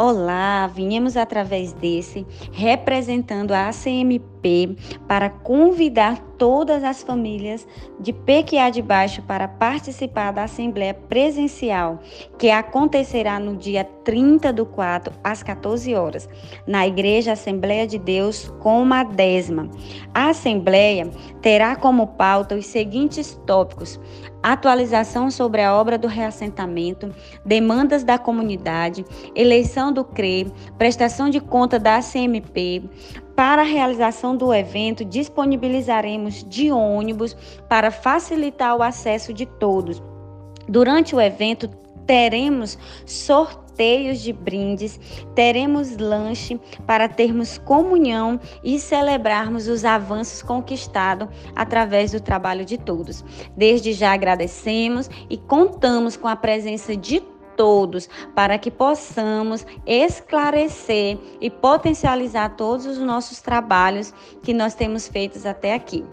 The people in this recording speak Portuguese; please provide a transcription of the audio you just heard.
Olá, viemos através desse representando a ACMP para convidar todas as famílias de PQA de Baixo para participar da Assembleia Presencial, que acontecerá no dia 30 do 4, às 14 horas, na Igreja Assembleia de Deus, com uma décima. A Assembleia terá como pauta os seguintes tópicos: atualização sobre a obra do reassentamento, demandas da comunidade, eleição do CRE, prestação de conta da CMP. Para a realização do evento, disponibilizaremos de ônibus para facilitar o acesso de todos. Durante o evento, teremos sorteios de brindes, teremos lanche para termos comunhão e celebrarmos os avanços conquistados através do trabalho de todos. Desde já agradecemos e contamos com a presença de todos para que possamos esclarecer e potencializar todos os nossos trabalhos que nós temos feitos até aqui.